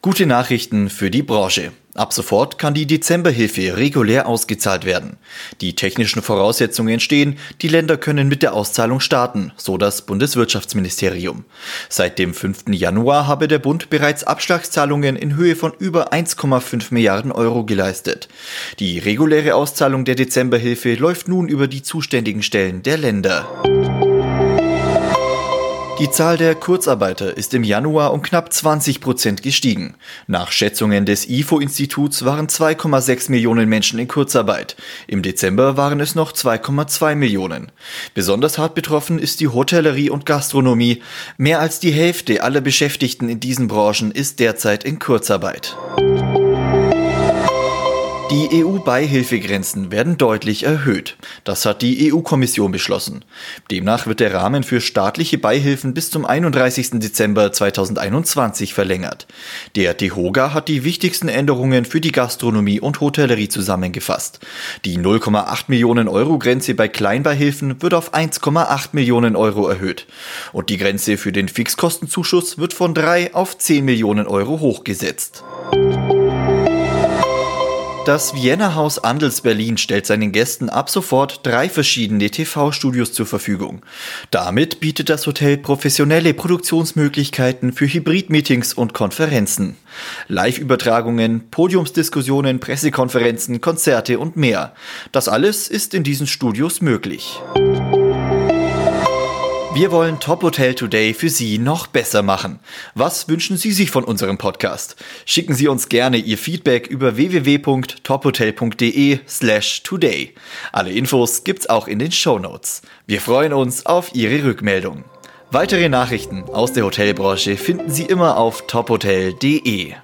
Gute Nachrichten für die Branche. Ab sofort kann die Dezemberhilfe regulär ausgezahlt werden. Die technischen Voraussetzungen stehen, die Länder können mit der Auszahlung starten, so das Bundeswirtschaftsministerium. Seit dem 5. Januar habe der Bund bereits Abschlagszahlungen in Höhe von über 1,5 Milliarden Euro geleistet. Die reguläre Auszahlung der Dezemberhilfe läuft nun über die zuständigen Stellen der Länder. Die Zahl der Kurzarbeiter ist im Januar um knapp 20 Prozent gestiegen. Nach Schätzungen des IFO-Instituts waren 2,6 Millionen Menschen in Kurzarbeit. Im Dezember waren es noch 2,2 Millionen. Besonders hart betroffen ist die Hotellerie und Gastronomie. Mehr als die Hälfte aller Beschäftigten in diesen Branchen ist derzeit in Kurzarbeit. Die EU-Beihilfegrenzen werden deutlich erhöht. Das hat die EU-Kommission beschlossen. Demnach wird der Rahmen für staatliche Beihilfen bis zum 31. Dezember 2021 verlängert. Der DEHOGA hat die wichtigsten Änderungen für die Gastronomie und Hotellerie zusammengefasst. Die 0,8 Millionen Euro Grenze bei Kleinbeihilfen wird auf 1,8 Millionen Euro erhöht. Und die Grenze für den Fixkostenzuschuss wird von 3 auf 10 Millionen Euro hochgesetzt. Das Vienna Haus Andels Berlin stellt seinen Gästen ab sofort drei verschiedene TV-Studios zur Verfügung. Damit bietet das Hotel professionelle Produktionsmöglichkeiten für Hybrid-Meetings und Konferenzen. Live-Übertragungen, Podiumsdiskussionen, Pressekonferenzen, Konzerte und mehr. Das alles ist in diesen Studios möglich. Wir wollen Top Hotel Today für Sie noch besser machen. Was wünschen Sie sich von unserem Podcast? Schicken Sie uns gerne Ihr Feedback über www.tophotel.de slash today. Alle Infos gibt's auch in den Show Notes. Wir freuen uns auf Ihre Rückmeldung. Weitere Nachrichten aus der Hotelbranche finden Sie immer auf tophotel.de.